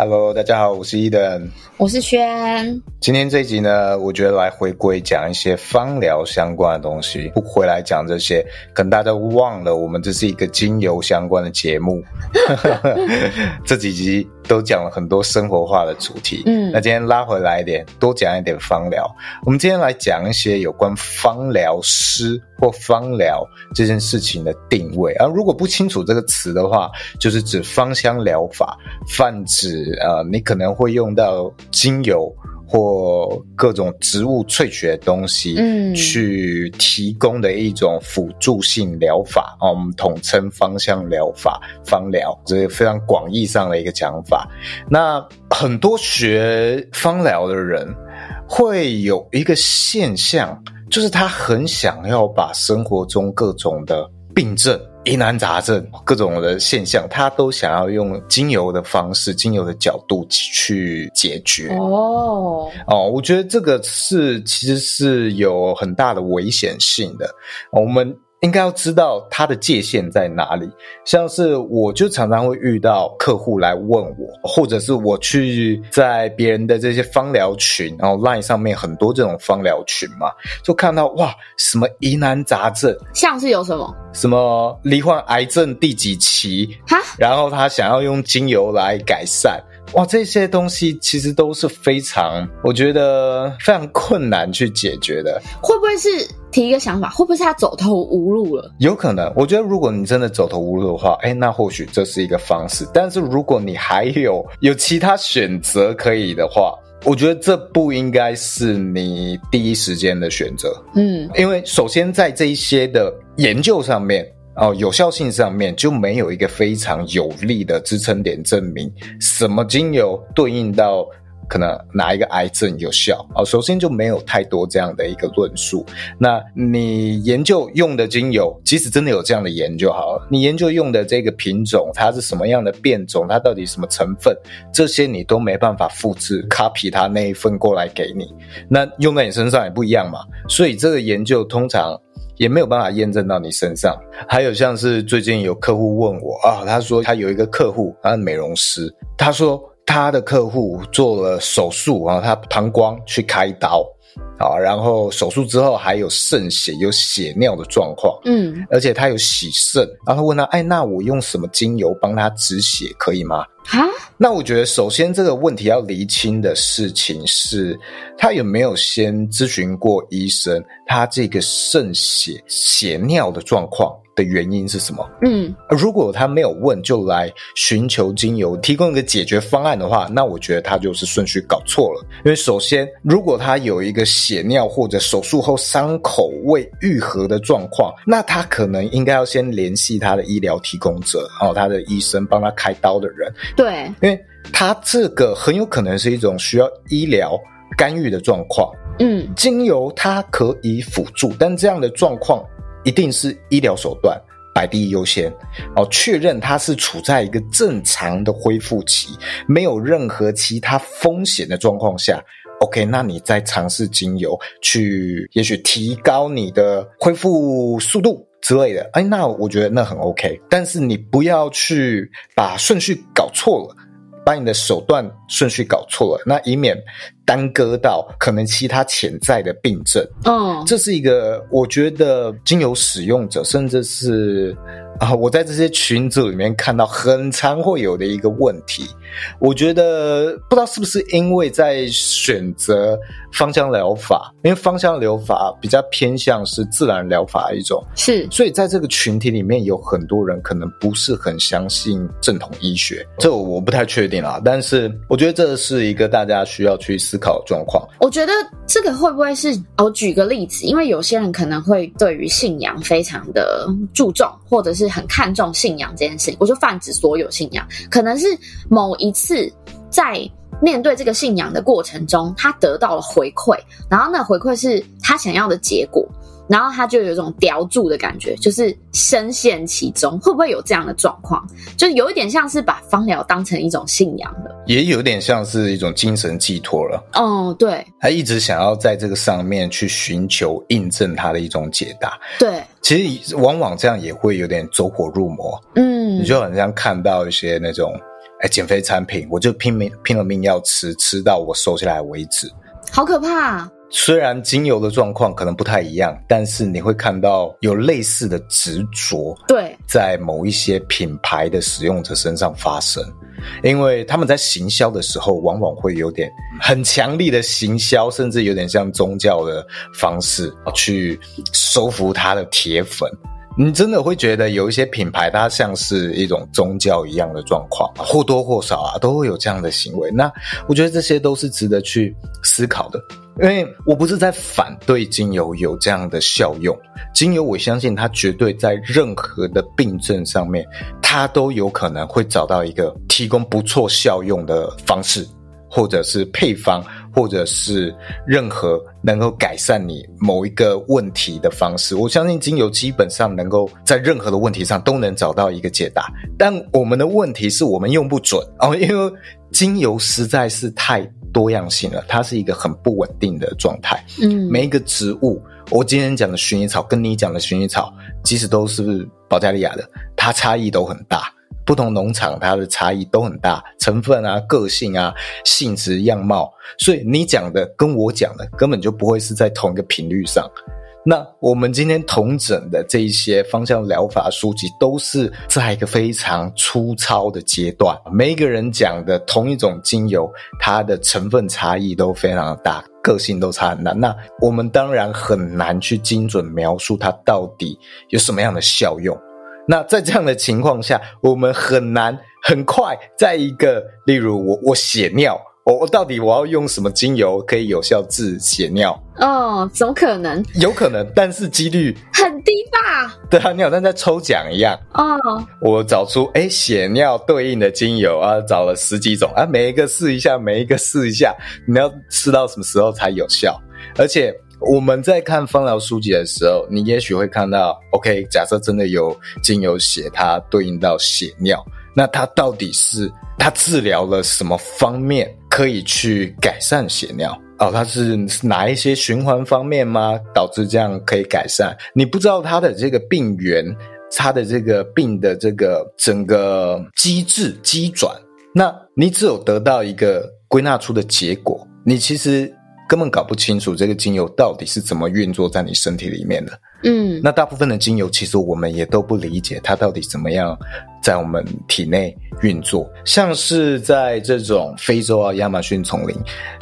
Hello，大家好，我是 Eden，我是轩。今天这一集呢，我觉得来回归讲一些芳疗相关的东西，不回来讲这些，可能大家都忘了，我们这是一个精油相关的节目。这几集都讲了很多生活化的主题，嗯，那今天拉回来一点，多讲一点芳疗。我们今天来讲一些有关芳疗师或芳疗这件事情的定位。而、啊、如果不清楚这个词的话，就是指芳香疗法，泛指。呃，你可能会用到精油或各种植物萃取的东西，嗯，去提供的一种辅助性疗法啊，我们统称芳香疗法、芳疗，这是非常广义上的一个讲法。那很多学芳疗的人会有一个现象，就是他很想要把生活中各种的病症。疑难杂症，各种的现象，他都想要用精油的方式、精油的角度去解决。哦哦，我觉得这个是其实是有很大的危险性的。我们。应该要知道它的界限在哪里。像是我就常常会遇到客户来问我，或者是我去在别人的这些芳疗群，然后 Line 上面很多这种芳疗群嘛，就看到哇，什么疑难杂症，像是有什么什么罹患癌症第几期，哈，然后他想要用精油来改善。哇，这些东西其实都是非常，我觉得非常困难去解决的。会不会是提一个想法？会不会是他走投无路了？有可能。我觉得如果你真的走投无路的话，哎，那或许这是一个方式。但是如果你还有有其他选择可以的话，我觉得这不应该是你第一时间的选择。嗯，因为首先在这一些的研究上面。哦，有效性上面就没有一个非常有力的支撑点证明什么精油对应到可能哪一个癌症有效。哦，首先就没有太多这样的一个论述。那你研究用的精油，即使真的有这样的研究好了，你研究用的这个品种，它是什么样的变种，它到底什么成分，这些你都没办法复制 copy 它那一份过来给你。那用在你身上也不一样嘛。所以这个研究通常。也没有办法验证到你身上。还有像是最近有客户问我啊，他说他有一个客户，他是美容师，他说他的客户做了手术，然后他膀胱去开刀。好，然后手术之后还有渗血、有血尿的状况，嗯，而且他有洗肾，然后问他，哎，那我用什么精油帮他止血可以吗？啊，那我觉得首先这个问题要厘清的事情是，他有没有先咨询过医生，他这个渗血、血尿的状况。的原因是什么？嗯，如果他没有问就来寻求精油提供一个解决方案的话，那我觉得他就是顺序搞错了。因为首先，如果他有一个血尿或者手术后伤口未愈合的状况，那他可能应该要先联系他的医疗提供者，然后他的医生帮他开刀的人。对，因为他这个很有可能是一种需要医疗干预的状况。嗯，精油它可以辅助，但这样的状况。一定是医疗手段摆第一优先哦，确认它是处在一个正常的恢复期，没有任何其他风险的状况下，OK，那你再尝试精油去，也许提高你的恢复速度之类的，哎，那我觉得那很 OK，但是你不要去把顺序搞错了。把你的手段顺序搞错了，那以免耽搁到可能其他潜在的病症。嗯，这是一个我觉得精油使用者，甚至是啊，我在这些群组里面看到很常会有的一个问题。我觉得不知道是不是因为在选择芳香疗法，因为芳香疗法比较偏向是自然疗法一种，是，所以在这个群体里面有很多人可能不是很相信正统医学，这我不太确定啊。但是我觉得这是一个大家需要去思考的状况。我觉得这个会不会是？我举个例子，因为有些人可能会对于信仰非常的注重，或者是很看重信仰这件事情。我就泛指所有信仰，可能是某一次在面对这个信仰的过程中，他得到了回馈，然后那回馈是他想要的结果。然后他就有一种叼住的感觉，就是深陷其中，会不会有这样的状况？就有一点像是把芳疗当成一种信仰的，也有点像是一种精神寄托了。哦，对，他一直想要在这个上面去寻求印证他的一种解答。对，其实往往这样也会有点走火入魔。嗯，你就很像看到一些那种哎减肥产品，我就拼命拼了命要吃，吃到我瘦下来为止，好可怕。虽然精油的状况可能不太一样，但是你会看到有类似的执着，对，在某一些品牌的使用者身上发生，因为他们在行销的时候，往往会有点很强力的行销，甚至有点像宗教的方式去收服他的铁粉。你真的会觉得有一些品牌，它像是一种宗教一样的状况，或多或少啊，都会有这样的行为。那我觉得这些都是值得去思考的，因为我不是在反对精油有这样的效用。精油，我相信它绝对在任何的病症上面，它都有可能会找到一个提供不错效用的方式，或者是配方。或者是任何能够改善你某一个问题的方式，我相信精油基本上能够在任何的问题上都能找到一个解答。但我们的问题是我们用不准哦，因为精油实在是太多样性了，它是一个很不稳定的状态。嗯，每一个植物，我今天讲的薰衣草跟你讲的薰衣草，即使都是保加利亚的，它差异都很大。不同农场它的差异都很大，成分啊、个性啊、性质、样貌，所以你讲的跟我讲的根本就不会是在同一个频率上。那我们今天同诊的这一些芳香疗法书籍，都是在一个非常粗糙的阶段。每一个人讲的同一种精油，它的成分差异都非常的大，个性都差很大。那我们当然很难去精准描述它到底有什么样的效用。那在这样的情况下，我们很难很快在一个，例如我我血尿，我我到底我要用什么精油可以有效治血尿？哦，怎么可能？有可能，但是几率很低吧？对啊，你好像在抽奖一样。哦，我找出诶血尿对应的精油啊，找了十几种啊，每一个试一下，每一个试一下，你要试到什么时候才有效？而且。我们在看芳疗书籍的时候，你也许会看到，OK，假设真的有精油血，它对应到血尿，那它到底是它治疗了什么方面可以去改善血尿？哦，它是哪一些循环方面吗？导致这样可以改善？你不知道它的这个病源，它的这个病的这个整个机制机转，那你只有得到一个归纳出的结果，你其实。根本搞不清楚这个精油到底是怎么运作在你身体里面的。嗯，那大部分的精油其实我们也都不理解它到底怎么样在我们体内运作。像是在这种非洲啊亚马逊丛林，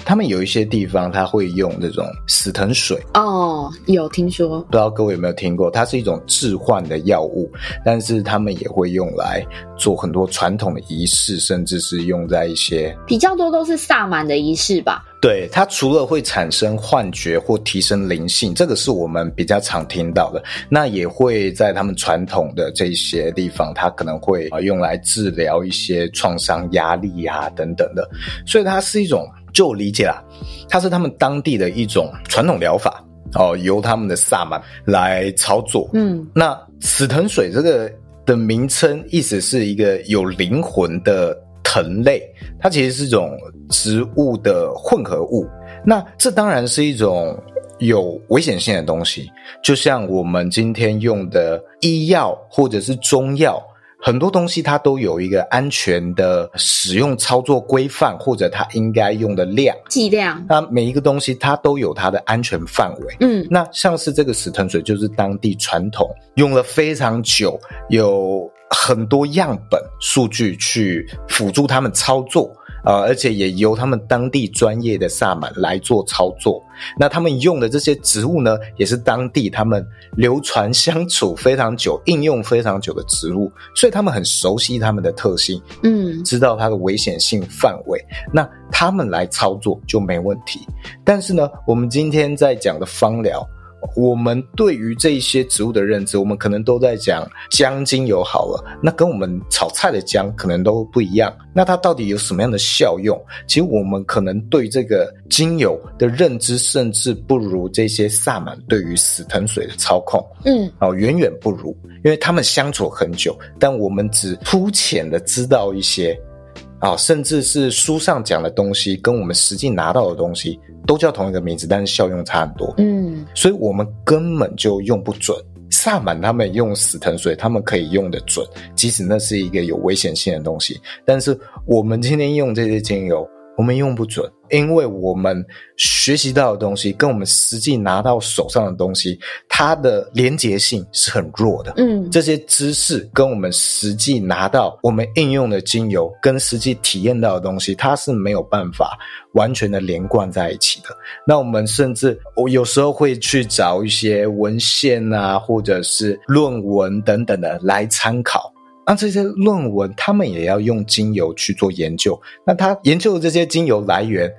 他们有一些地方他会用这种死藤水。哦，有听说，不知道各位有没有听过？它是一种致幻的药物，但是他们也会用来做很多传统的仪式，甚至是用在一些比较多都是萨满的仪式吧。对，它除了会产生幻觉或提升灵性，这个是我们比较常听到的。那也会在他们传统的这些地方，它可能会啊用来治疗一些创伤、压力啊等等的。所以它是一种，就我理解啦，它是他们当地的一种传统疗法哦，由他们的萨满来操作。嗯，那死藤水这个的名称，意思是一个有灵魂的。藤类，它其实是一种植物的混合物。那这当然是一种有危险性的东西，就像我们今天用的医药或者是中药，很多东西它都有一个安全的使用操作规范，或者它应该用的量剂量。那每一个东西它都有它的安全范围。嗯，那像是这个死藤水，就是当地传统用了非常久，有。很多样本数据去辅助他们操作，呃，而且也由他们当地专业的萨满来做操作。那他们用的这些植物呢，也是当地他们流传相处非常久、应用非常久的植物，所以他们很熟悉它们的特性，嗯，知道它的危险性范围。那他们来操作就没问题。但是呢，我们今天在讲的芳疗。我们对于这一些植物的认知，我们可能都在讲姜精油好了，那跟我们炒菜的姜可能都不一样。那它到底有什么样的效用？其实我们可能对这个精油的认知，甚至不如这些萨满对于死藤水的操控，嗯，哦，远远不如，因为他们相处很久，但我们只粗浅的知道一些。啊，甚至是书上讲的东西，跟我们实际拿到的东西都叫同一个名字，但是效用差很多。嗯，所以我们根本就用不准。萨满他们用死藤水，他们可以用的准，即使那是一个有危险性的东西。但是我们今天用这些精油，我们用不准。因为我们学习到的东西跟我们实际拿到手上的东西，它的连结性是很弱的。嗯，这些知识跟我们实际拿到、我们应用的精油跟实际体验到的东西，它是没有办法完全的连贯在一起的。那我们甚至我有时候会去找一些文献啊，或者是论文等等的来参考。那这些论文，他们也要用精油去做研究。那他研究的这些精油来源，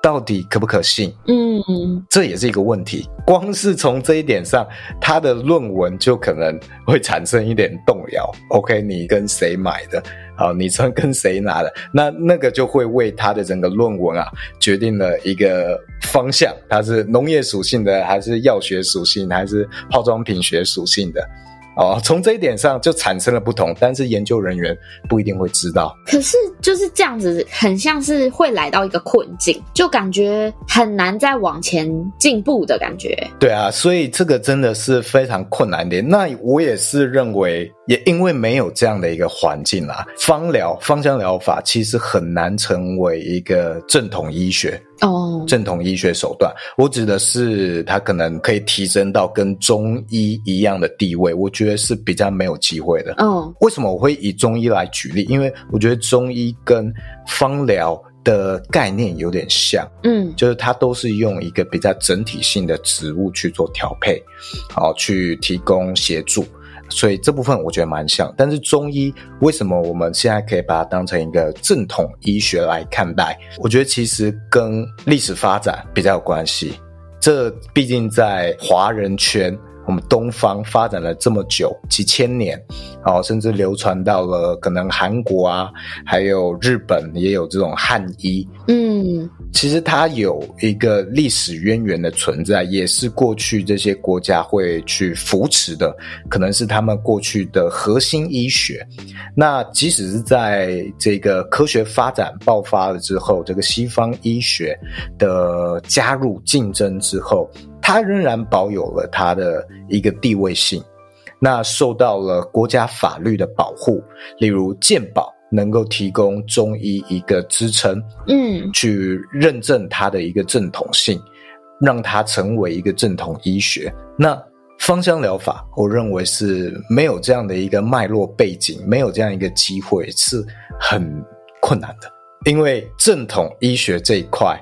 到底可不可信？嗯，这也是一个问题。光是从这一点上，他的论文就可能会产生一点动摇。OK，你跟谁买的？好，你从跟谁拿的？那那个就会为他的整个论文啊，决定了一个方向。它是农业属性的，还是药学属性，还是化妆品学属性的？哦，从这一点上就产生了不同，但是研究人员不一定会知道。可是就是这样子，很像是会来到一个困境，就感觉很难再往前进步的感觉。对啊，所以这个真的是非常困难的。那我也是认为，也因为没有这样的一个环境啦，芳疗、芳香疗法其实很难成为一个正统医学。哦，正统医学手段，我指的是它可能可以提升到跟中医一样的地位，我觉得是比较没有机会的。哦，为什么我会以中医来举例？因为我觉得中医跟芳疗的概念有点像，嗯，就是它都是用一个比较整体性的植物去做调配，好，去提供协助。所以这部分我觉得蛮像，但是中医为什么我们现在可以把它当成一个正统医学来看待？我觉得其实跟历史发展比较有关系。这毕竟在华人圈。我们东方发展了这么久，几千年，哦，甚至流传到了可能韩国啊，还有日本也有这种汉医。嗯，其实它有一个历史渊源的存在，也是过去这些国家会去扶持的，可能是他们过去的核心医学。那即使是在这个科学发展爆发了之后，这个西方医学的加入竞争之后。它仍然保有了它的一个地位性，那受到了国家法律的保护，例如健保能够提供中医一个支撑，嗯，去认证它的一个正统性，让它成为一个正统医学。那芳香疗法，我认为是没有这样的一个脉络背景，没有这样一个机会，是很困难的，因为正统医学这一块。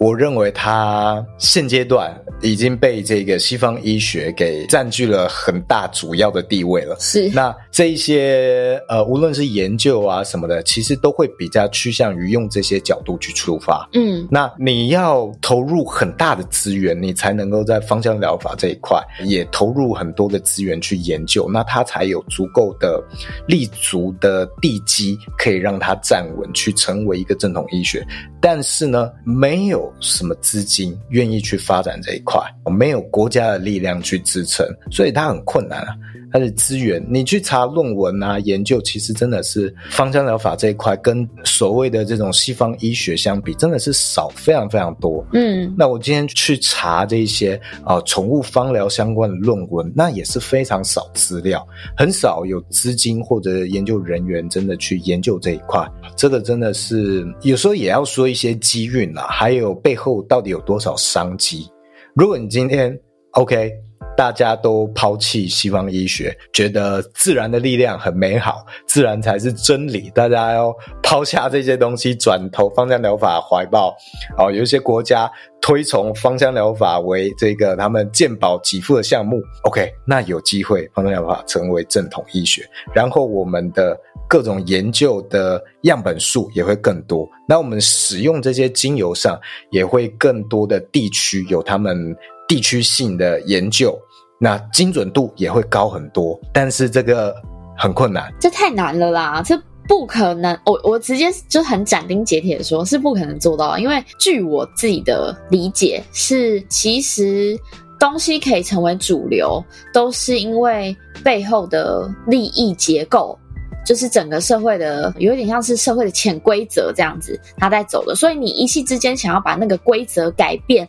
我认为它现阶段已经被这个西方医学给占据了很大主要的地位了。是，那这一些呃，无论是研究啊什么的，其实都会比较趋向于用这些角度去出发。嗯，那你要投入很大的资源，你才能够在芳香疗法这一块也投入很多的资源去研究，那它才有足够的立足的地基，可以让它站稳，去成为一个正统医学。但是呢，没有什么资金愿意去发展这一块，没有国家的力量去支撑，所以它很困难啊。它的资源，你去查论文啊，研究，其实真的是芳香疗法这一块，跟所谓的这种西方医学相比，真的是少非常非常多。嗯，那我今天去查这些啊，宠物芳疗相关的论文，那也是非常少资料，很少有资金或者研究人员真的去研究这一块。这个真的是有时候也要说一些机运啊，还有背后到底有多少商机。如果你今天 OK。大家都抛弃西方医学，觉得自然的力量很美好，自然才是真理。大家要抛下这些东西，转投芳香疗法怀抱。哦，有一些国家推崇芳香疗法为这个他们健保给付的项目。OK，那有机会芳香疗法成为正统医学，然后我们的各种研究的样本数也会更多。那我们使用这些精油上，也会更多的地区有他们。地区性的研究，那精准度也会高很多，但是这个很困难，这太难了啦，这不可能。我我直接就很斩钉截铁的说，是不可能做到，因为据我自己的理解是，其实东西可以成为主流，都是因为背后的利益结构。就是整个社会的有点像是社会的潜规则这样子，他在走的，所以你一夕之间想要把那个规则改变，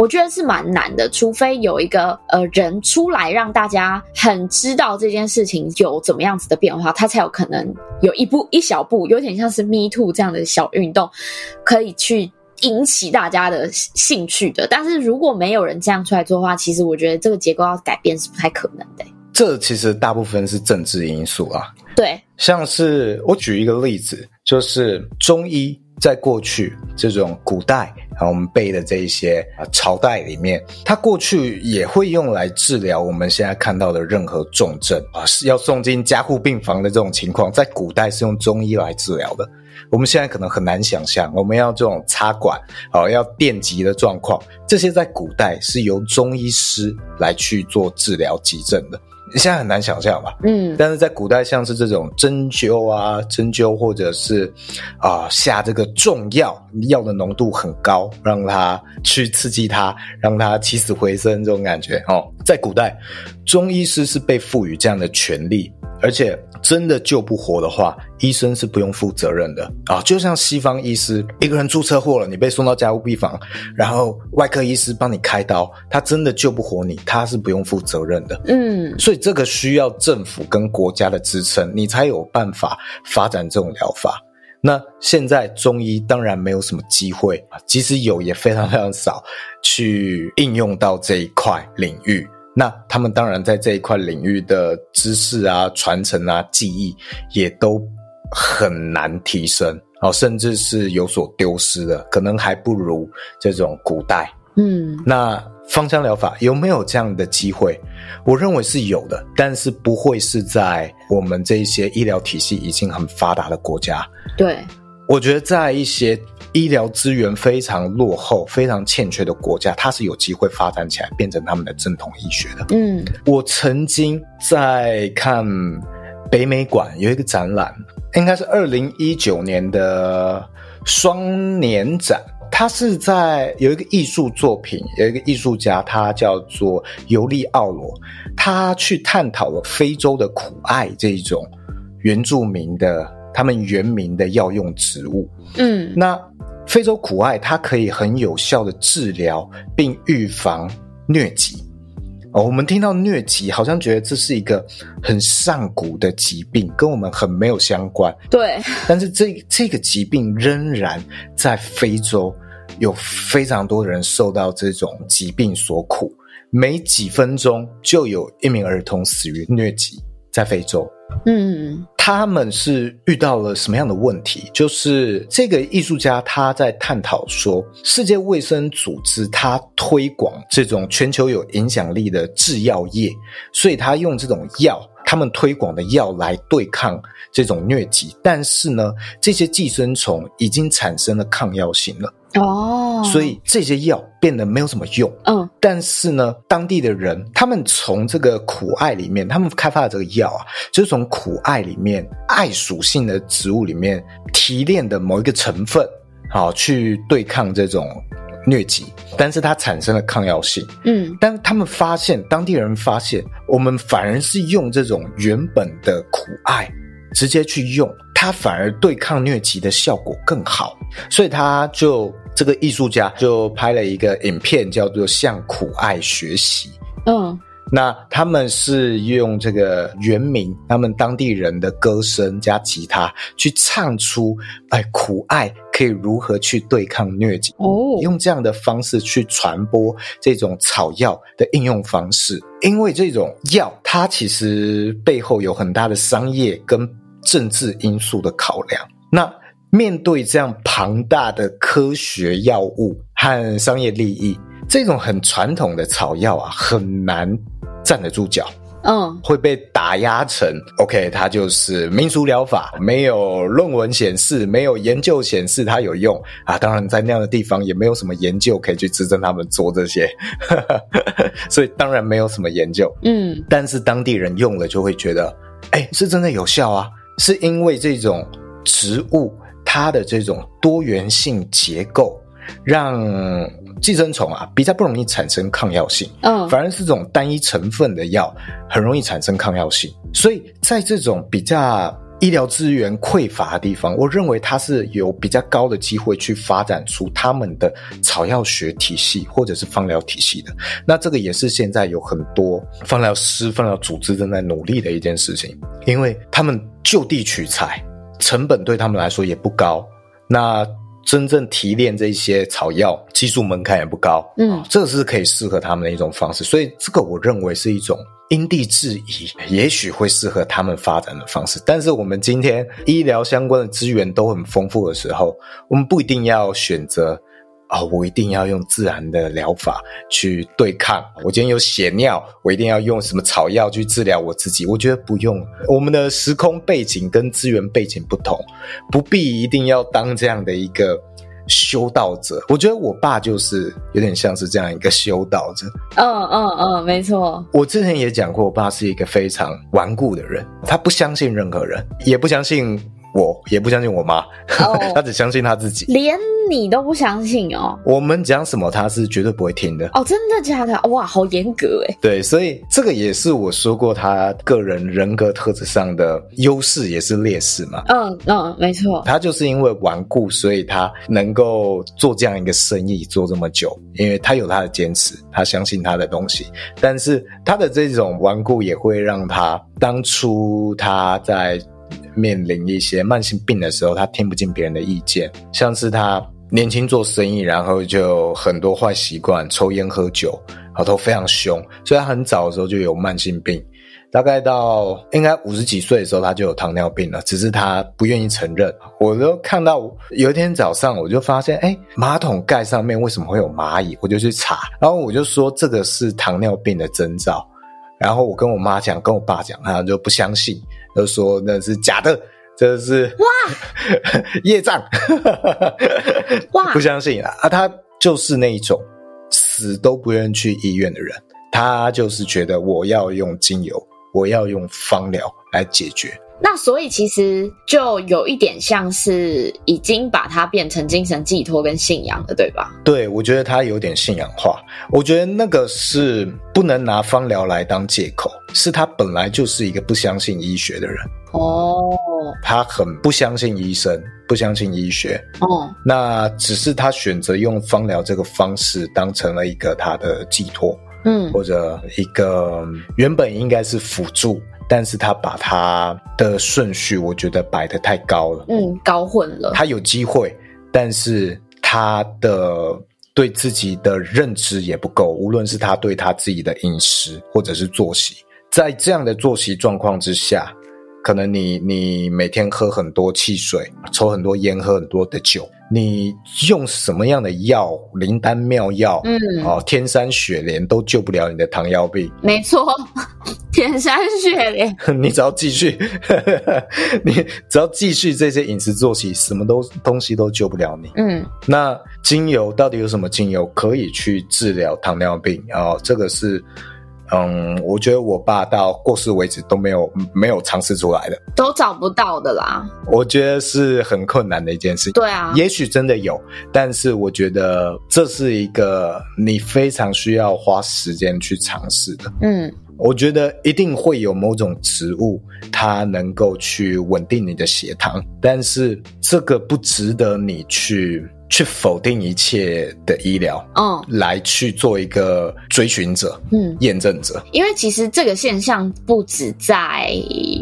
我觉得是蛮难的。除非有一个呃人出来让大家很知道这件事情有怎么样子的变化，他才有可能有一步一小步，有点像是 Me Too 这样的小运动，可以去引起大家的兴趣的。但是如果没有人这样出来做的话，其实我觉得这个结构要改变是不太可能的。这其实大部分是政治因素啊。对，像是我举一个例子，就是中医在过去这种古代啊，我们背的这一些啊朝代里面，它过去也会用来治疗我们现在看到的任何重症啊，是要送进加护病房的这种情况，在古代是用中医来治疗的。我们现在可能很难想象，我们要这种插管啊，要电击的状况，这些在古代是由中医师来去做治疗急症的。现在很难想象吧？嗯，但是在古代，像是这种针灸啊、针灸，或者是啊、呃、下这个重药，药的浓度很高，让它去刺激它，让它起死回生这种感觉哦。在古代，中医师是被赋予这样的权利。而且真的救不活的话，医生是不用负责任的啊！就像西方医师，一个人出车祸了，你被送到加护病房，然后外科医师帮你开刀，他真的救不活你，他是不用负责任的。嗯，所以这个需要政府跟国家的支撑，你才有办法发展这种疗法。那现在中医当然没有什么机会啊，即使有，也非常非常少去应用到这一块领域。那他们当然在这一块领域的知识啊、传承啊、记忆也都很难提升哦，甚至是有所丢失的，可能还不如这种古代。嗯，那芳香疗法有没有这样的机会？我认为是有的，但是不会是在我们这一些医疗体系已经很发达的国家。对，我觉得在一些。医疗资源非常落后、非常欠缺的国家，它是有机会发展起来，变成他们的正统医学的。嗯，我曾经在看北美馆有一个展览，应该是二零一九年的双年展。它是在有一个艺术作品，有一个艺术家，他叫做尤利奥罗，他去探讨了非洲的苦艾这一种原住民的他们原民的药用植物。嗯，那。非洲苦艾，它可以很有效的治疗并预防疟疾。哦，我们听到疟疾，好像觉得这是一个很上古的疾病，跟我们很没有相关。对，但是这这个疾病仍然在非洲有非常多的人受到这种疾病所苦，每几分钟就有一名儿童死于疟疾，在非洲。嗯，他们是遇到了什么样的问题？就是这个艺术家他在探讨说，世界卫生组织他推广这种全球有影响力的制药业，所以他用这种药，他们推广的药来对抗这种疟疾，但是呢，这些寄生虫已经产生了抗药性了。哦，所以这些药变得没有什么用。嗯，但是呢，当地的人他们从这个苦艾里面，他们开发的这个药啊，就是从苦艾里面艾属性的植物里面提炼的某一个成分，好去对抗这种疟疾，但是它产生了抗药性。嗯，但他们发现，当地人发现，我们反而是用这种原本的苦艾直接去用。它反而对抗疟疾的效果更好，所以他就这个艺术家就拍了一个影片，叫做《向苦艾学习》。嗯，那他们是用这个原名他们当地人的歌声加吉他去唱出，哎，苦艾。可以如何去对抗疟疾哦，用这样的方式去传播这种草药的应用方式，因为这种药它其实背后有很大的商业跟政治因素的考量。那面对这样庞大的科学药物和商业利益，这种很传统的草药啊，很难站得住脚。嗯，会被打压成 OK，它就是民俗疗法，没有论文显示，没有研究显示它有用啊。当然，在那样的地方也没有什么研究可以去支撑他们做这些，所以当然没有什么研究。嗯，但是当地人用了就会觉得，哎，是真的有效啊，是因为这种植物它的这种多元性结构让。寄生虫啊，比较不容易产生抗药性，嗯，反而是这种单一成分的药很容易产生抗药性。所以在这种比较医疗资源匮乏的地方，我认为它是有比较高的机会去发展出他们的草药学体系或者是方疗体系的。那这个也是现在有很多方疗师、方疗组织正在努力的一件事情，因为他们就地取材，成本对他们来说也不高。那真正提炼这些草药，技术门槛也不高，嗯，这是可以适合他们的一种方式，所以这个我认为是一种因地制宜，也许会适合他们发展的方式。但是我们今天医疗相关的资源都很丰富的时候，我们不一定要选择。哦，我一定要用自然的疗法去对抗。我今天有血尿，我一定要用什么草药去治疗我自己？我觉得不用。我们的时空背景跟资源背景不同，不必一定要当这样的一个修道者。我觉得我爸就是有点像是这样一个修道者。嗯嗯嗯，没错。我之前也讲过，我爸是一个非常顽固的人，他不相信任何人，也不相信。我也不相信我妈，oh, 他只相信她自己，连你都不相信哦。我们讲什么，她是绝对不会听的。哦，真的假的？哇，好严格诶。对，所以这个也是我说过她个人人格特质上的优势，也是劣势嘛。嗯嗯，没错。她就是因为顽固，所以她能够做这样一个生意做这么久，因为她有她的坚持，她相信她的东西。但是她的这种顽固也会让她当初她在。面临一些慢性病的时候，他听不进别人的意见，像是他年轻做生意，然后就很多坏习惯，抽烟喝酒，然后都非常凶，所以他很早的时候就有慢性病，大概到应该五十几岁的时候，他就有糖尿病了，只是他不愿意承认。我都看到有一天早上，我就发现，哎，马桶盖上面为什么会有蚂蚁？我就去查，然后我就说这个是糖尿病的征兆，然后我跟我妈讲，跟我爸讲，他就不相信。都说那是假的，这是哇 业障，哇 不相信啊！啊，他就是那一种死都不愿意去医院的人，他就是觉得我要用精油，我要用芳疗来解决。那所以其实就有一点像是已经把它变成精神寄托跟信仰了，对吧？对，我觉得他有点信仰化。我觉得那个是不能拿芳疗来当借口，是他本来就是一个不相信医学的人。哦，他很不相信医生，不相信医学。哦，那只是他选择用芳疗这个方式当成了一个他的寄托，嗯，或者一个原本应该是辅助。但是他把他的顺序，我觉得摆得太高了，嗯，搞混了。他有机会，但是他的对自己的认知也不够。无论是他对他自己的饮食，或者是作息，在这样的作息状况之下，可能你你每天喝很多汽水，抽很多烟，喝很多的酒。你用什么样的药，灵丹妙药，嗯，哦，天山雪莲都救不了你的糖尿病。没错，天山雪莲，你只要继续，你只要继续这些饮食作息，什么都东西都救不了你。嗯，那精油到底有什么精油可以去治疗糖尿病？哦，这个是。嗯，我觉得我爸到过世为止都没有没有尝试出来的，都找不到的啦。我觉得是很困难的一件事。对啊，也许真的有，但是我觉得这是一个你非常需要花时间去尝试的。嗯，我觉得一定会有某种植物，它能够去稳定你的血糖，但是这个不值得你去去否定一切的医疗，嗯，来去做一个追寻者，嗯，验证者。因为其实这个现象不止在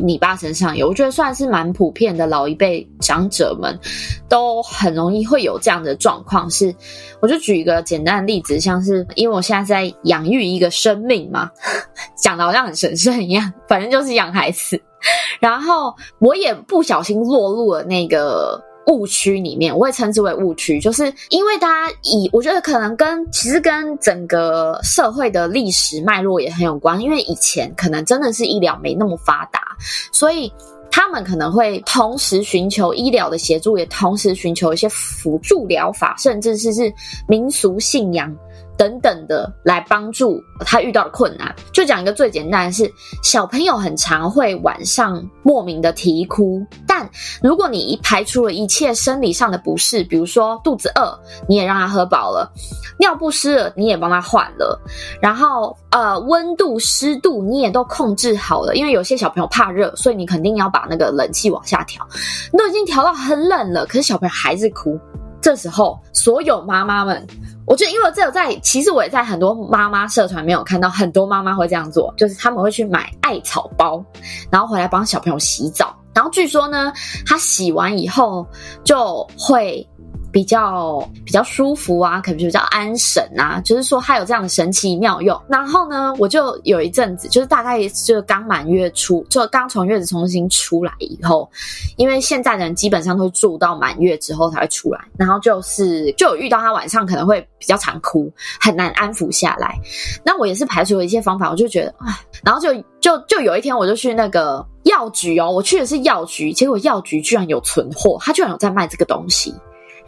你爸身上有，我觉得算是蛮普遍的。老一辈长者们都很容易会有这样的状况。是，我就举一个简单的例子，像是因为我现在在养育一个生命嘛，讲的好像很神圣一样，反正就是养孩子。然后我也不小心落入了那个。误区里面，我会称之为误区，就是因为大家以我觉得可能跟其实跟整个社会的历史脉络也很有关，因为以前可能真的是医疗没那么发达，所以他们可能会同时寻求医疗的协助，也同时寻求一些辅助疗法，甚至是是民俗信仰。等等的来帮助他遇到的困难，就讲一个最简单的是，小朋友很常会晚上莫名的啼哭，但如果你一排除了一切生理上的不适，比如说肚子饿，你也让他喝饱了，尿不湿了，你也帮他换了，然后呃温度湿度你也都控制好了，因为有些小朋友怕热，所以你肯定要把那个冷气往下调，你都已经调到很冷了，可是小朋友还是哭，这时候所有妈妈们。我觉得，因为这在，其实我也在很多妈妈社团没有看到很多妈妈会这样做，就是他们会去买艾草包，然后回来帮小朋友洗澡，然后据说呢，他洗完以后就会。比较比较舒服啊，可能比较安神啊，就是说它有这样的神奇妙用。然后呢，我就有一阵子，就是大概就刚满月初，就刚从月子中心出来以后，因为现在的人基本上都住到满月之后才会出来，然后就是就有遇到他晚上可能会比较常哭，很难安抚下来。那我也是排除了一些方法，我就觉得唉，然后就就就有一天我就去那个药局哦，我去的是药局，结果药局居然有存货，他居然有在卖这个东西。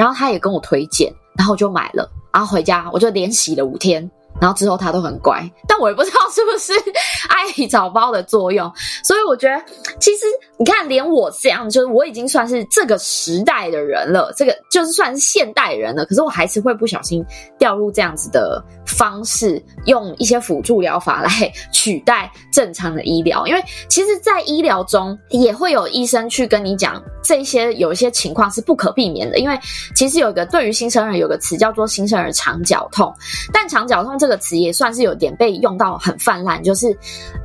然后他也跟我推荐，然后我就买了，然后回家我就连洗了五天，然后之后他都很乖，但我也不知道是不是 艾草包的作用，所以我觉得其实你看，连我这样，就是我已经算是这个时代的人了，这个就是算是现代人了，可是我还是会不小心掉入这样子的方式，用一些辅助疗法来取代正常的医疗，因为其实，在医疗中也会有医生去跟你讲。这些有一些情况是不可避免的，因为其实有一个对于新生儿有个词叫做新生儿肠绞痛，但肠绞痛这个词也算是有点被用到很泛滥，就是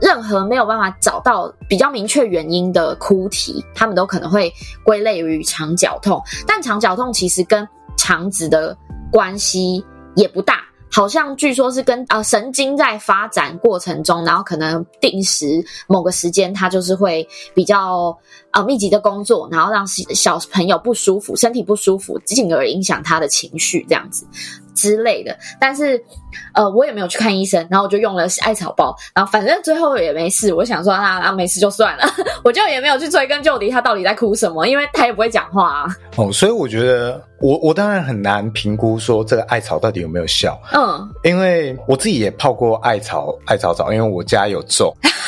任何没有办法找到比较明确原因的哭啼，他们都可能会归类于肠绞痛。但肠绞痛其实跟肠子的关系也不大。好像据说是跟啊、呃、神经在发展过程中，然后可能定时某个时间，它就是会比较啊、呃、密集的工作，然后让小朋友不舒服，身体不舒服，进而影响他的情绪这样子。之类的。但是呃我也没有去看医生，然后我就用了艾草包，然后反正最后也没事。我想说啊啊没事就算了，我就也没有去追根究底他到底在哭什么，因为他也不会讲话啊。哦，所以我觉得。我我当然很难评估说这个艾草到底有没有效，嗯，因为我自己也泡过艾草艾草澡，因为我家有种，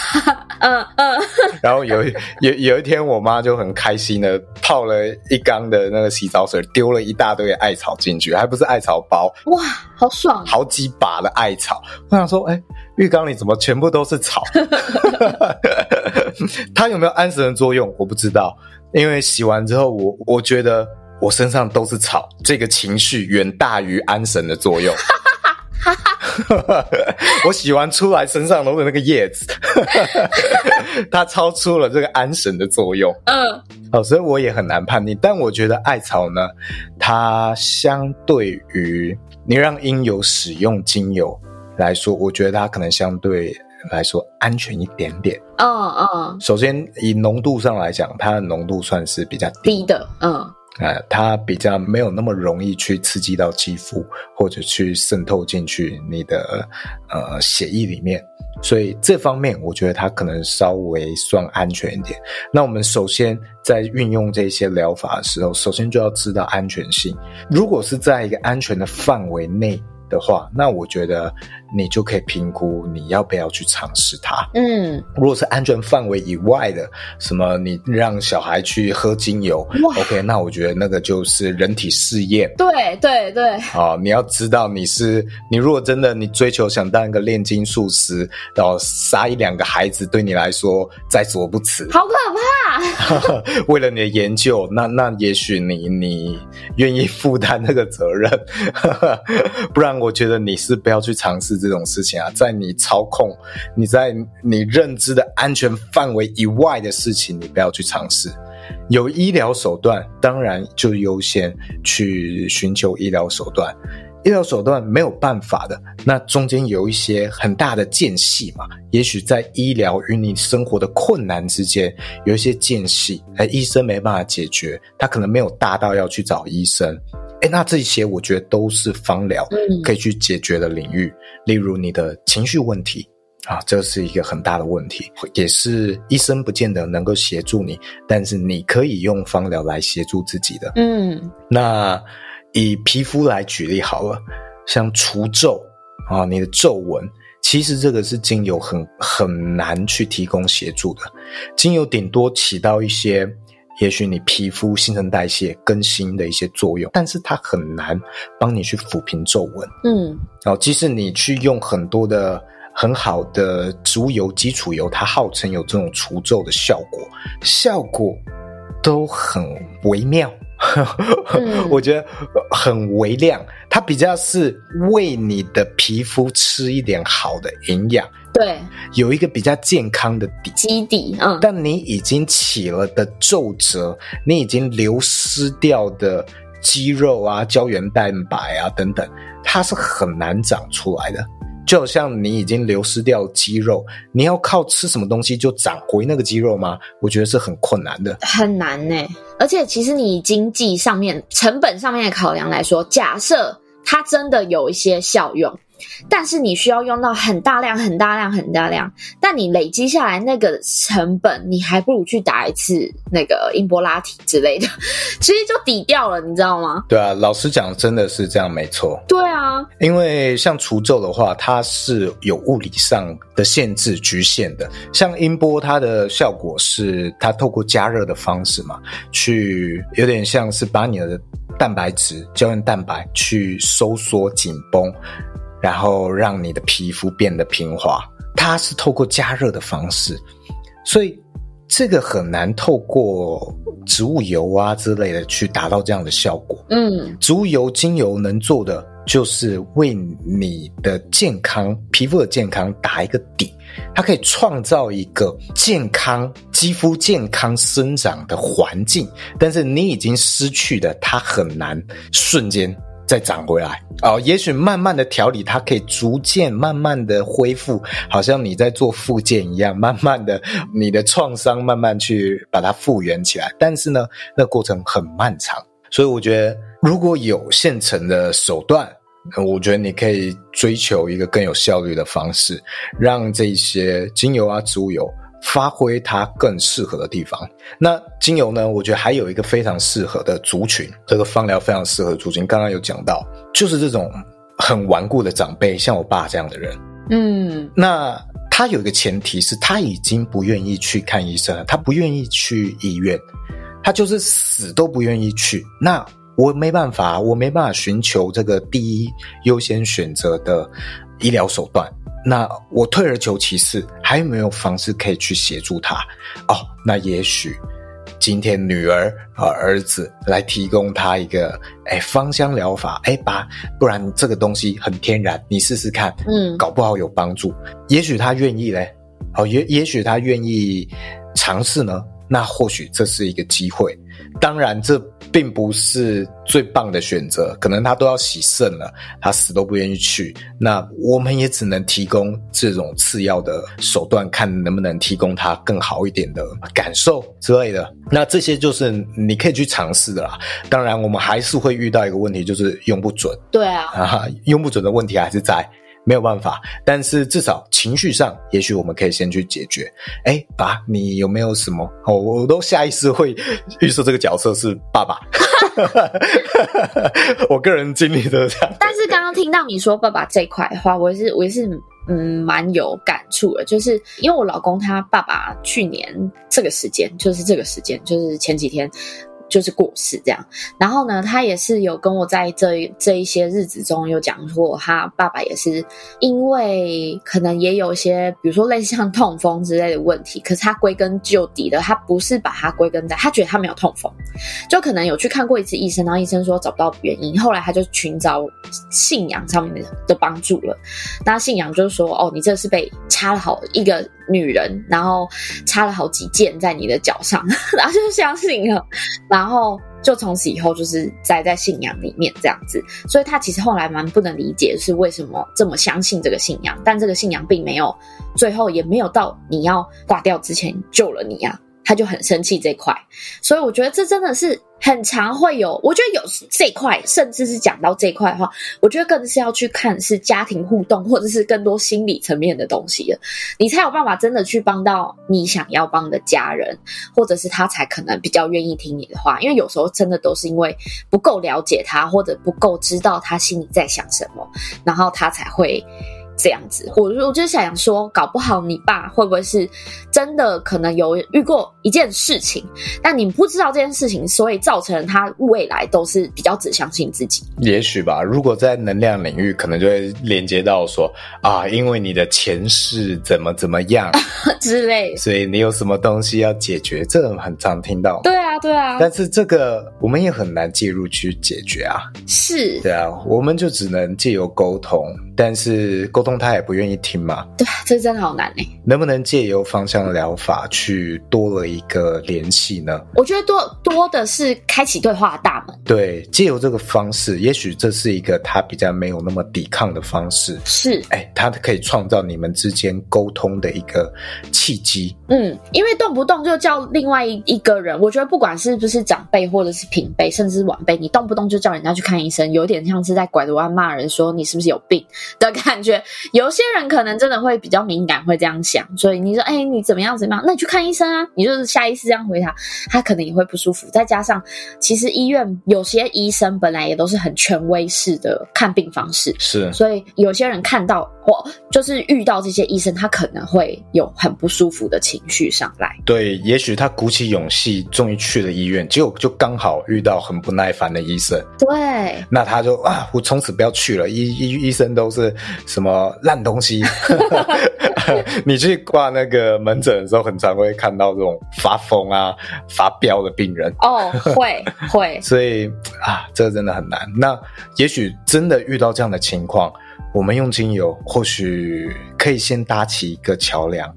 嗯 嗯，然后有有有一天我妈就很开心的泡了一缸的那个洗澡水，丢了一大堆艾草进去，还不是艾草包，哇，好爽，好几把的艾草，我想说，哎，浴缸里怎么全部都是草？它有没有安神的作用？我不知道，因为洗完之后我，我我觉得。我身上都是草，这个情绪远大于安神的作用。我洗完出来身上都是那个叶子，它超出了这个安神的作用。嗯，好，所以我也很难判定。但我觉得艾草呢，它相对于你让婴油使用精油来说，我觉得它可能相对来说安全一点点。嗯嗯。首先以浓度上来讲，它的浓度算是比较低，低的。嗯。呃，它比较没有那么容易去刺激到肌肤，或者去渗透进去你的呃血液里面，所以这方面我觉得它可能稍微算安全一点。那我们首先在运用这些疗法的时候，首先就要知道安全性。如果是在一个安全的范围内的话，那我觉得你就可以评估你要不要去尝试它。嗯，如果是安全范围以外的，什么你让小孩去喝精油，OK，那我觉得那个就是人体试验。对对对。好，你要知道你是你如果真的你追求想当一个炼金术师，然后杀一两个孩子对你来说在所不辞。好可怕！为了你的研究，那那也许你你愿意负担那个责任，不然我觉得你是不要去尝试这种事情啊，在你操控、你在你认知的安全范围以外的事情，你不要去尝试。有医疗手段，当然就优先去寻求医疗手段。医疗手段没有办法的，那中间有一些很大的间隙嘛。也许在医疗与你生活的困难之间有一些间隙，哎，医生没办法解决，他可能没有大到要去找医生。哎，那这些我觉得都是芳疗可以去解决的领域。例如你的情绪问题啊，这是一个很大的问题，也是医生不见得能够协助你，但是你可以用芳疗来协助自己的。嗯，那。以皮肤来举例好了，像除皱啊，你的皱纹，其实这个是精油很很难去提供协助的。精油顶多起到一些，也许你皮肤新陈代谢更新的一些作用，但是它很难帮你去抚平皱纹。嗯，然后即使你去用很多的很好的植物油、基础油，它号称有这种除皱的效果，效果都很微妙。我觉得很微量，它比较是为你的皮肤吃一点好的营养，对，有一个比较健康的底基底，嗯。但你已经起了的皱褶，你已经流失掉的肌肉啊、胶原蛋白啊等等，它是很难长出来的。就好像你已经流失掉肌肉，你要靠吃什么东西就长回那个肌肉吗？我觉得是很困难的，很难呢、欸。而且，其实你以经济上面、成本上面的考量来说，假设它真的有一些效用。但是你需要用到很大量、很大量、很大量，但你累积下来那个成本，你还不如去打一次那个音波拉提之类的，其实就抵掉了，你知道吗？对啊，老实讲，真的是这样，没错。对啊，因为像除皱的话，它是有物理上的限制、局限的。像音波，它的效果是它透过加热的方式嘛，去有点像是把你的蛋白质、胶原蛋白去收缩紧绷。然后让你的皮肤变得平滑，它是透过加热的方式，所以这个很难透过植物油啊之类的去达到这样的效果。嗯，植物油、精油能做的就是为你的健康、皮肤的健康打一个底，它可以创造一个健康肌肤健康生长的环境，但是你已经失去的，它很难瞬间。再长回来哦，也许慢慢的调理，它可以逐渐慢慢的恢复，好像你在做复健一样，慢慢的你的创伤慢慢去把它复原起来。但是呢，那过程很漫长，所以我觉得如果有现成的手段，我觉得你可以追求一个更有效率的方式，让这些精油啊、植物油。发挥它更适合的地方。那精油呢？我觉得还有一个非常适合的族群，这个芳疗非常适合族群。刚刚有讲到，就是这种很顽固的长辈，像我爸这样的人。嗯，那他有一个前提是他已经不愿意去看医生了，他不愿意去医院，他就是死都不愿意去。那我没办法，我没办法寻求这个第一优先选择的医疗手段。那我退而求其次，还有没有方式可以去协助他？哦，那也许今天女儿和儿子来提供他一个哎芳香疗法，哎把，不然这个东西很天然，你试试看，嗯，搞不好有帮助。也许他愿意嘞，哦，也也许他愿意尝试呢。那或许这是一个机会，当然这并不是最棒的选择，可能他都要洗肾了，他死都不愿意去。那我们也只能提供这种次要的手段，看能不能提供他更好一点的感受之类的。那这些就是你可以去尝试的啦。当然，我们还是会遇到一个问题，就是用不准。对啊，啊，用不准的问题还是在。没有办法，但是至少情绪上，也许我们可以先去解决。哎，爸，你有没有什么？哦，我都下意识会预设这个角色是爸爸。我个人经历的这样。但是刚刚听到你说爸爸这块的话，我也是我也是嗯蛮有感触的，就是因为我老公他爸爸去年这个时间，就是这个时间，就是前几天。就是过世这样，然后呢，他也是有跟我在这这一些日子中有讲过，他爸爸也是因为可能也有一些，比如说类似像痛风之类的问题，可是他归根究底的，他不是把他归根在，他觉得他没有痛风，就可能有去看过一次医生，然后医生说找不到原因，后来他就寻找信仰上面的的帮助了，那信仰就是说，哦，你这是被插了好一个。女人，然后插了好几箭在你的脚上，然后就相信了，然后就从此以后就是栽在信仰里面这样子。所以他其实后来蛮不能理解是为什么这么相信这个信仰，但这个信仰并没有最后也没有到你要挂掉之前救了你啊。他就很生气这块，所以我觉得这真的是很常会有。我觉得有这块，甚至是讲到这块的话，我觉得更是要去看是家庭互动，或者是更多心理层面的东西了，你才有办法真的去帮到你想要帮的家人，或者是他才可能比较愿意听你的话。因为有时候真的都是因为不够了解他，或者不够知道他心里在想什么，然后他才会。这样子，我我就想说，搞不好你爸会不会是真的可能有遇过一件事情，但你不知道这件事情，所以造成他未来都是比较只相信自己。也许吧，如果在能量领域，可能就会连接到说啊，因为你的前世怎么怎么样 之类，所以你有什么东西要解决，这种很常听到。对啊，对啊。但是这个我们也很难介入去解决啊。是。对啊，我们就只能借由沟通，但是沟通。他也不愿意听嘛？对，这真的好难哎。能不能借由芳香疗法去多了一个联系呢？我觉得多多的是开启对话的大门。对，借由这个方式，也许这是一个他比较没有那么抵抗的方式。是，哎，他可以创造你们之间沟通的一个契机。嗯，因为动不动就叫另外一个人，我觉得不管是不是长辈或者是平辈，甚至是晚辈，你动不动就叫人家去看医生，有点像是在拐着弯骂人，说你是不是有病的感觉。有些人可能真的会比较敏感，会这样想，所以你说，哎，你怎么样怎么样？那你去看医生啊！你就是下意识这样回他，他可能也会不舒服。再加上，其实医院有些医生本来也都是很权威式的看病方式，是，所以有些人看到或就是遇到这些医生，他可能会有很不舒服的情绪上来。对，也许他鼓起勇气，终于去了医院，结果就刚好遇到很不耐烦的医生。对，那他就啊，我从此不要去了。医医医生都是什么烂东西？你去挂那个门诊的时候，很常会看到这种发疯啊、发飙的病人。哦，会 会。所以啊，这个真的很难。那也许真的遇到这样的情况，我们用精油或许可以先搭起一个桥梁。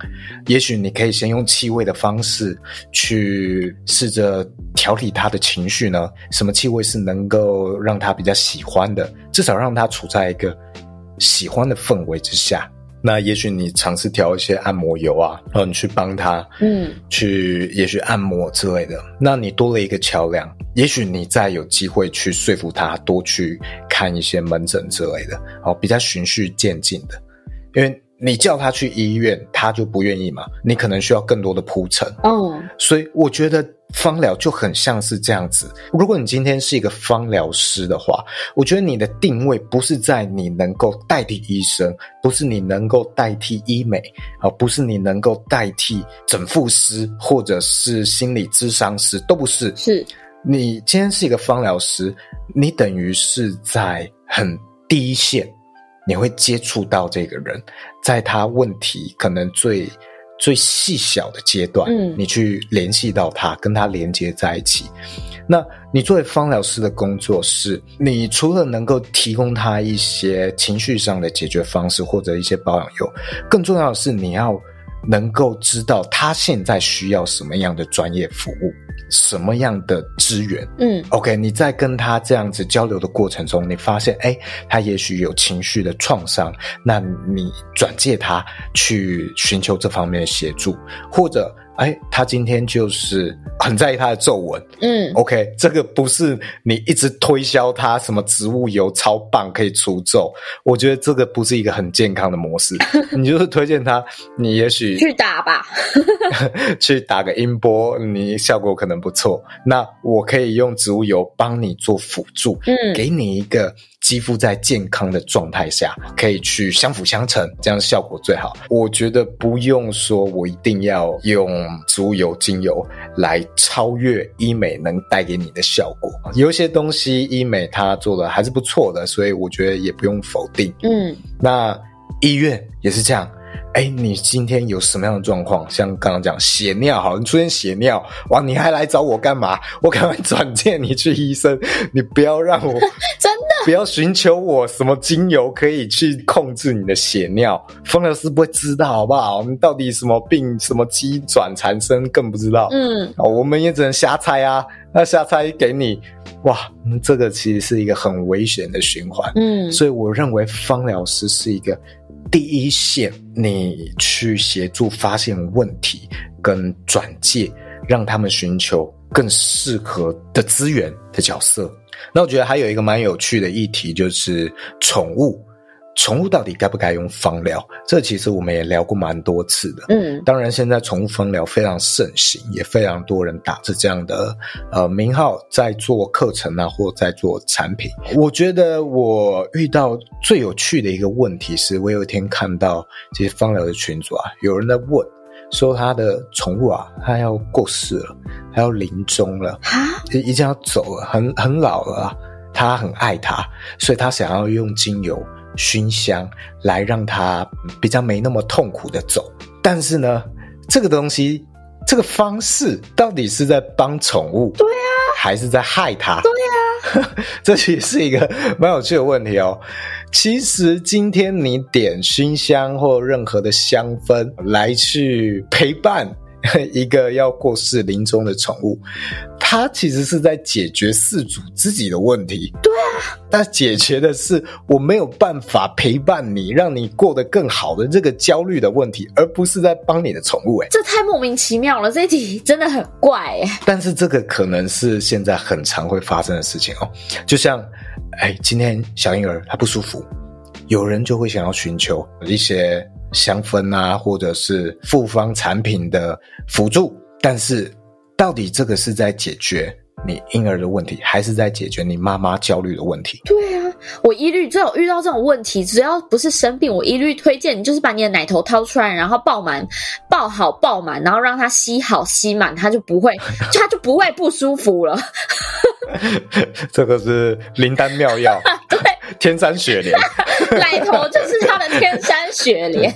也许你可以先用气味的方式去试着调理他的情绪呢？什么气味是能够让他比较喜欢的？至少让他处在一个。喜欢的氛围之下，那也许你尝试调一些按摩油啊，然后你去帮他，嗯，去也许按摩之类的，那你多了一个桥梁，也许你再有机会去说服他多去看一些门诊之类的，哦，比较循序渐进的，因为。你叫他去医院，他就不愿意嘛。你可能需要更多的铺陈。嗯，所以我觉得芳疗就很像是这样子。如果你今天是一个芳疗师的话，我觉得你的定位不是在你能够代替医生，不是你能够代替医美，啊，不是你能够代替整复师或者是心理咨商师，都不是。是你今天是一个芳疗师，你等于是在很第一线。你会接触到这个人，在他问题可能最最细小的阶段，嗯，你去联系到他，跟他连接在一起。那你作为芳疗师的工作是，你除了能够提供他一些情绪上的解决方式或者一些保养油，更重要的是你要能够知道他现在需要什么样的专业服务。什么样的资源？嗯，OK，你在跟他这样子交流的过程中，你发现，哎，他也许有情绪的创伤，那你转介他去寻求这方面的协助，或者。哎，他今天就是很在意他的皱纹。嗯，OK，这个不是你一直推销他什么植物油超棒可以除皱，我觉得这个不是一个很健康的模式。你就是推荐他，你也许去打吧，去打个音波，你效果可能不错。那我可以用植物油帮你做辅助，嗯，给你一个。肌肤在健康的状态下可以去相辅相成，这样效果最好。我觉得不用说我一定要用植物油精油来超越医美能带给你的效果。有一些东西医美它做的还是不错的，所以我觉得也不用否定。嗯，那医院也是这样。哎，你今天有什么样的状况？像刚刚讲血尿，好，你出现血尿，哇，你还来找我干嘛？我赶快转介你去医生，你不要让我 真的不要寻求我什么精油可以去控制你的血尿，芳疗师不会知道，好不好？你到底什么病，什么机转产生，更不知道。嗯，我们也只能瞎猜啊。那瞎猜给你，哇，这个其实是一个很危险的循环。嗯，所以我认为芳疗师是一个。第一线，你去协助发现问题跟转介，让他们寻求更适合的资源的角色。那我觉得还有一个蛮有趣的议题，就是宠物。宠物到底该不该用芳疗？这其实我们也聊过蛮多次的。嗯，当然现在宠物芳疗非常盛行，也非常多人打着这样的呃名号在做课程啊，或在做产品。我觉得我遇到最有趣的一个问题是，我有一天看到其实芳疗的群组啊，有人在问说他的宠物啊，他要过世了，他要临终了，啊，已经要走了，很很老了啊，他很爱他，所以他想要用精油。熏香来让它比较没那么痛苦的走，但是呢，这个东西这个方式到底是在帮宠物，对啊，还是在害它？对啊，这其实是一个蛮有趣的问题哦。其实今天你点熏香或任何的香氛来去陪伴 一个要过世临终的宠物。它其实是在解决饲主自己的问题，对啊，那解决的是我没有办法陪伴你，让你过得更好的这个焦虑的问题，而不是在帮你的宠物。哎，这太莫名其妙了，这一题真的很怪哎。但是这个可能是现在很常会发生的事情哦，就像，哎，今天小婴儿他不舒服，有人就会想要寻求一些香氛啊，或者是复方产品的辅助，但是。到底这个是在解决你婴儿的问题，还是在解决你妈妈焦虑的问题？对啊，我一律这种遇到这种问题，只要不是生病，我一律推荐你就是把你的奶头掏出来，然后抱满，抱好抱满，然后让它吸好吸满，它就不会，它就不会不舒服了。这个是灵丹妙药，对，天山雪莲，奶头就是他的天山雪莲。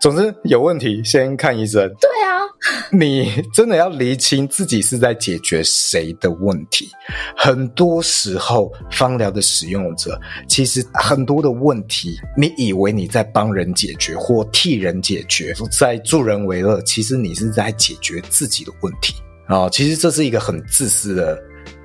总之有问题先看医生。对啊，你真的要厘清自己是在解决谁的问题。很多时候，芳疗的使用者其实很多的问题，你以为你在帮人解决或替人解决，在助人为乐，其实你是在解决自己的问题啊、哦。其实这是一个很自私的。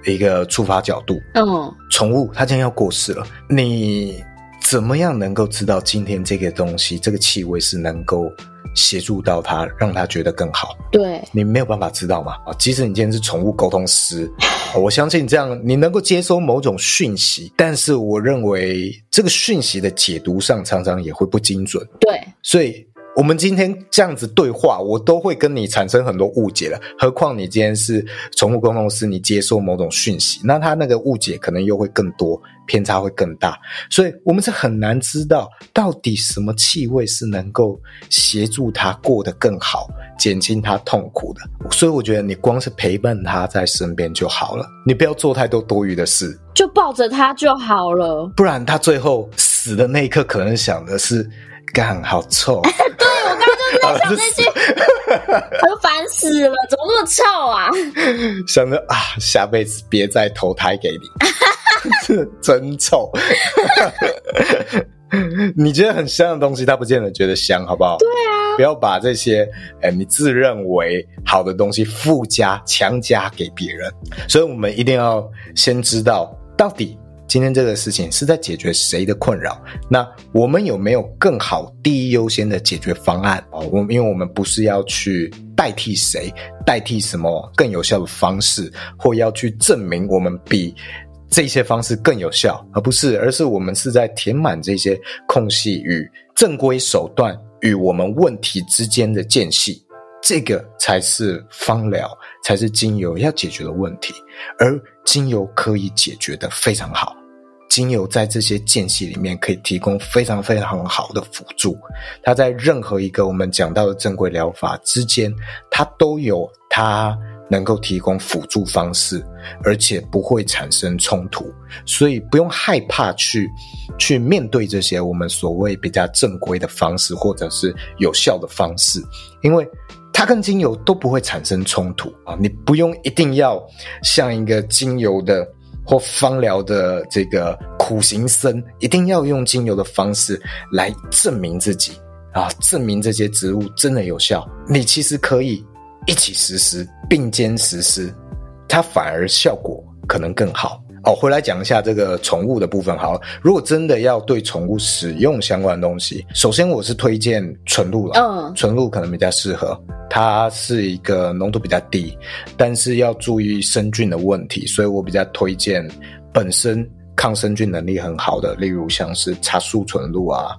一个出发角度，嗯，宠物它将要过世了，你怎么样能够知道今天这个东西，这个气味是能够协助到它，让它觉得更好？对，你没有办法知道嘛？啊，即使你今天是宠物沟通师，我相信这样你能够接收某种讯息，但是我认为这个讯息的解读上常常也会不精准。对，所以。我们今天这样子对话，我都会跟你产生很多误解了。何况你今天是宠物沟通师，你接收某种讯息，那他那个误解可能又会更多，偏差会更大。所以，我们是很难知道到底什么气味是能够协助他过得更好，减轻他痛苦的。所以，我觉得你光是陪伴他在身边就好了，你不要做太多多余的事，就抱着他就好了。不然，他最后死的那一刻，可能想的是。干好臭！在想这句，我 都烦死了，怎么那么臭啊？想着啊，下辈子别再投胎给你，真臭！你觉得很香的东西，他不见得觉得香，好不好？对啊，不要把这些诶你自认为好的东西附加强加给别人。所以我们一定要先知道到底。今天这个事情是在解决谁的困扰？那我们有没有更好、第一优先的解决方案啊？我因为我们不是要去代替谁，代替什么更有效的方式，或要去证明我们比这些方式更有效，而不是，而是我们是在填满这些空隙与正规手段与我们问题之间的间隙，这个才是芳疗，才是精油要解决的问题，而精油可以解决得非常好。精油在这些间隙里面可以提供非常非常好的辅助。它在任何一个我们讲到的正规疗法之间，它都有它能够提供辅助方式，而且不会产生冲突，所以不用害怕去去面对这些我们所谓比较正规的方式或者是有效的方式，因为。它跟精油都不会产生冲突啊！你不用一定要像一个精油的或芳疗的这个苦行僧，一定要用精油的方式来证明自己啊，证明这些植物真的有效。你其实可以一起实施，并肩实施，它反而效果可能更好。哦，回来讲一下这个宠物的部分好了。如果真的要对宠物使用相关的东西，首先我是推荐纯露了。嗯，纯露可能比较适合。它是一个浓度比较低，但是要注意生菌的问题，所以我比较推荐本身抗生菌能力很好的，例如像是茶树纯露啊，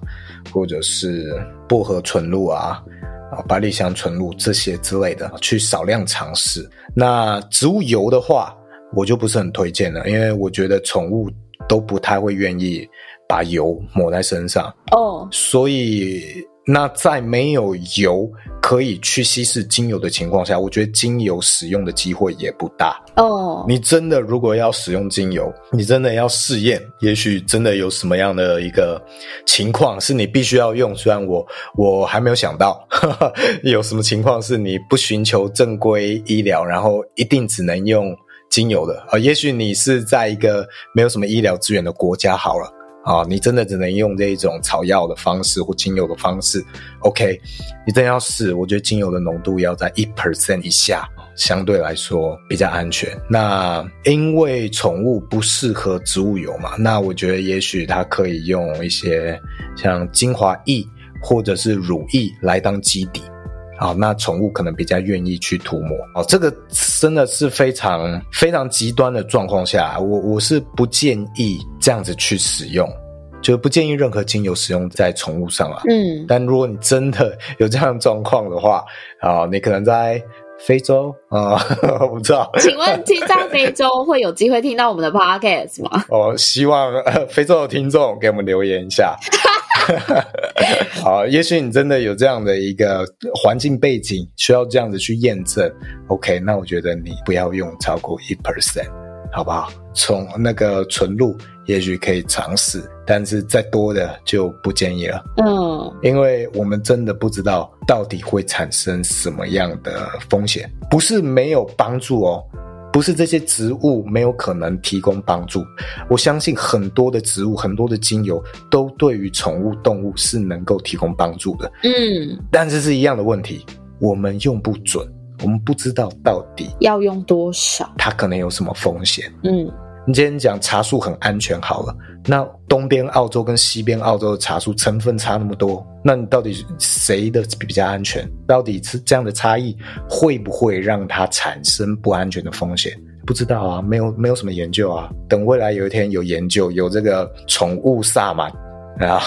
或者是薄荷纯露啊，啊，百里香纯露这些之类的，去少量尝试。那植物油的话，我就不是很推荐了，因为我觉得宠物都不太会愿意把油抹在身上哦，所以那在没有油可以去稀释精油的情况下，我觉得精油使用的机会也不大哦。你真的如果要使用精油，你真的要试验，也许真的有什么样的一个情况是你必须要用，虽然我我还没有想到呵呵 有什么情况是你不寻求正规医疗，然后一定只能用。精油的啊，也许你是在一个没有什么医疗资源的国家好了啊，你真的只能用这一种草药的方式或精油的方式。OK，你真要试，我觉得精油的浓度要在一 percent 以下，相对来说比较安全。那因为宠物不适合植物油嘛，那我觉得也许它可以用一些像精华液或者是乳液来当基底。好，那宠物可能比较愿意去涂抹哦。这个真的是非常非常极端的状况下，我我是不建议这样子去使用，就不建议任何精油使用在宠物上啊。嗯，但如果你真的 有这样的状况的话，啊，你可能在非洲啊，我不知道。请问，听在非洲会有机会听到我们的 podcast 吗？哦，希望非洲的听众给我们留言一下。好，也许你真的有这样的一个环境背景，需要这样子去验证。OK，那我觉得你不要用超过一 percent，好不好？从那个纯露，也许可以尝试，但是再多的就不建议了。嗯，因为我们真的不知道到底会产生什么样的风险，不是没有帮助哦。不是这些植物没有可能提供帮助，我相信很多的植物、很多的精油都对于宠物动物是能够提供帮助的。嗯，但是是一样的问题，我们用不准，我们不知道到底要用多少，它可能有什么风险。嗯。你今天讲茶树很安全好了，那东边澳洲跟西边澳洲的茶树成分差那么多，那你到底谁的比较安全？到底是这样的差异会不会让它产生不安全的风险？不知道啊，没有没有什么研究啊。等未来有一天有研究，有这个宠物萨满。啊，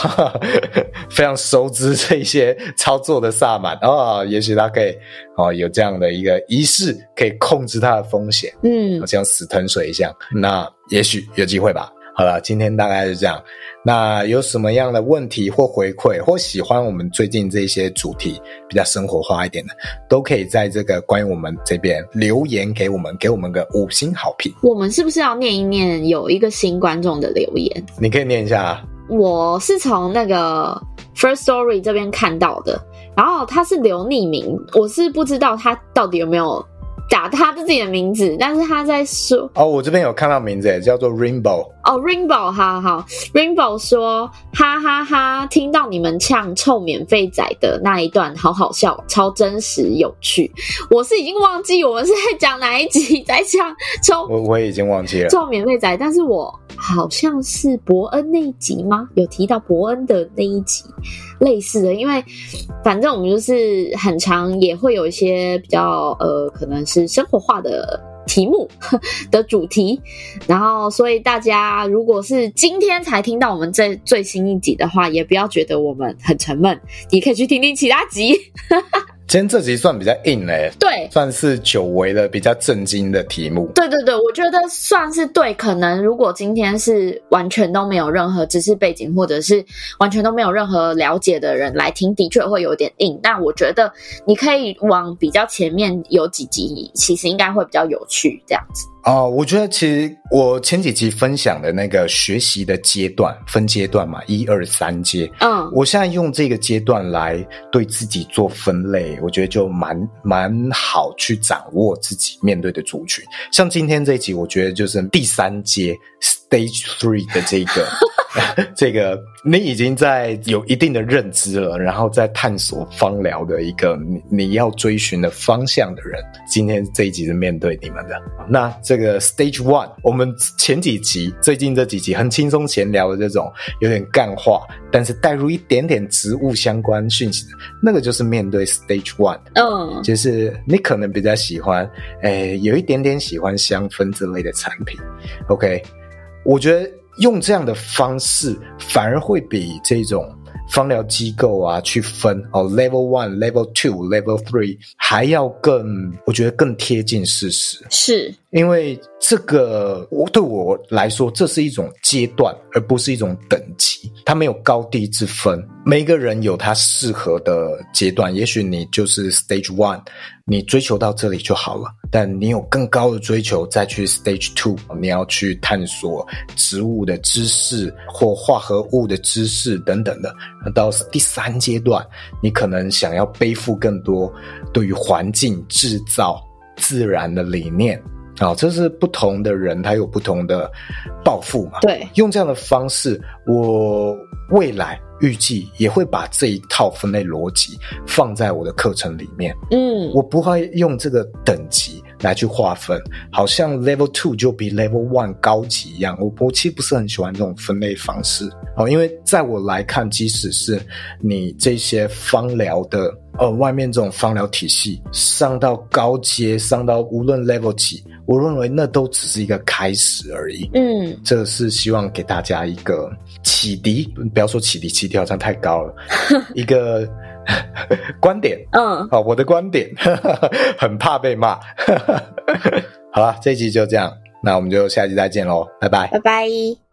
非常熟知这些操作的萨满啊，也许他可以哦有这样的一个仪式，可以控制它的风险，嗯，好像死藤水一样。那也许有机会吧。好了，今天大概是这样。那有什么样的问题或回馈，或喜欢我们最近这些主题比较生活化一点的，都可以在这个关于我们这边留言给我们，给我们个五星好评。我们是不是要念一念有一个新观众的留言？你可以念一下啊。我是从那个 First Story 这边看到的，然后他是留匿名，我是不知道他到底有没有打他自己的名字，但是他在说哦，我这边有看到名字，叫做 Rainbow。哦，Rainbow，哈哈，Rainbow 说，哈哈哈哈，听到你们呛臭免费仔的那一段，好好笑，超真实有趣。我是已经忘记我们是在讲哪一集在讲臭，我我也已经忘记了臭免费仔，但是我好像是伯恩那一集吗？有提到伯恩的那一集类似的，因为反正我们就是很常也会有一些比较呃，可能是生活化的。题目 的主题，然后所以大家如果是今天才听到我们这最新一集的话，也不要觉得我们很沉闷，你可以去听听其他集。今天这集算比较硬嘞，对，算是久违的比较震惊的题目。对对对，我觉得算是对。可能如果今天是完全都没有任何知识背景，或者是完全都没有任何了解的人来听，的确会有点硬。但我觉得你可以往比较前面有几集，其实应该会比较有趣，这样子。哦，我觉得其实我前几集分享的那个学习的阶段分阶段嘛，一二三阶。嗯，我现在用这个阶段来对自己做分类，我觉得就蛮蛮好去掌握自己面对的族群。像今天这一集，我觉得就是第三阶 Stage Three 的这个。这个你已经在有一定的认知了，然后在探索芳疗的一个你你要追寻的方向的人，今天这一集是面对你们的。那这个 Stage One，我们前几集最近这几集很轻松闲聊的这种有点干话，但是带入一点点植物相关讯息的，那个就是面对 Stage One。嗯，就是你可能比较喜欢，诶，有一点点喜欢香氛之类的产品。OK，我觉得。用这样的方式，反而会比这种方疗机构啊去分哦，Level One、Level Two、Level Three 还要更，我觉得更贴近事实。是。因为这个，我对我来说，这是一种阶段，而不是一种等级。它没有高低之分，每个人有他适合的阶段。也许你就是 Stage One，你追求到这里就好了。但你有更高的追求，再去 Stage Two，你要去探索植物的知识或化合物的知识等等的。到第三阶段，你可能想要背负更多对于环境制造自然的理念。啊、哦，这是不同的人，他有不同的抱负嘛。对，用这样的方式，我未来预计也会把这一套分类逻辑放在我的课程里面。嗯，我不会用这个等级来去划分，好像 Level Two 就比 Level One 高级一样。我我其实不是很喜欢这种分类方式。哦，因为在我来看，即使是你这些芳疗的。呃，外面这种芳疗体系上到高阶，上到无论 level 几，我认为那都只是一个开始而已。嗯，这是希望给大家一个启迪，不要说启迪，启迪好像太高了，一个观点。嗯，好，我的观点，很怕被骂。好了，这一集就这样，那我们就下期再见喽，拜拜，拜拜。